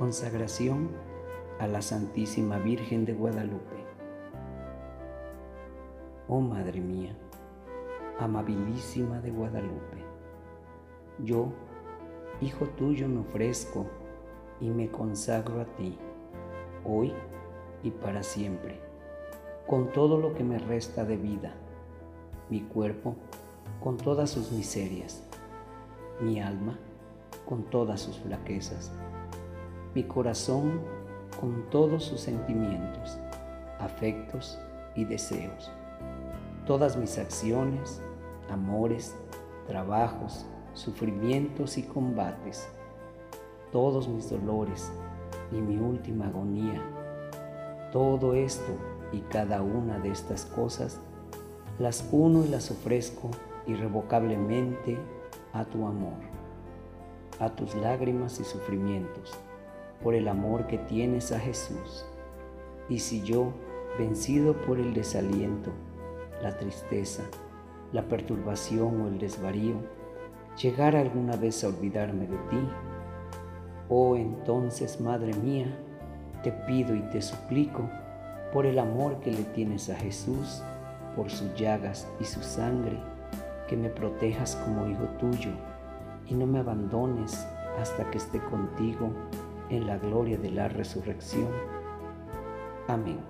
Consagración a la Santísima Virgen de Guadalupe. Oh Madre mía, amabilísima de Guadalupe, yo, Hijo tuyo, me ofrezco y me consagro a ti, hoy y para siempre, con todo lo que me resta de vida, mi cuerpo con todas sus miserias, mi alma con todas sus flaquezas mi corazón con todos sus sentimientos, afectos y deseos, todas mis acciones, amores, trabajos, sufrimientos y combates, todos mis dolores y mi última agonía, todo esto y cada una de estas cosas, las uno y las ofrezco irrevocablemente a tu amor, a tus lágrimas y sufrimientos por el amor que tienes a Jesús. Y si yo, vencido por el desaliento, la tristeza, la perturbación o el desvarío, llegara alguna vez a olvidarme de ti, oh entonces, Madre mía, te pido y te suplico, por el amor que le tienes a Jesús, por sus llagas y su sangre, que me protejas como hijo tuyo y no me abandones hasta que esté contigo en la gloria de la resurrección. Amén.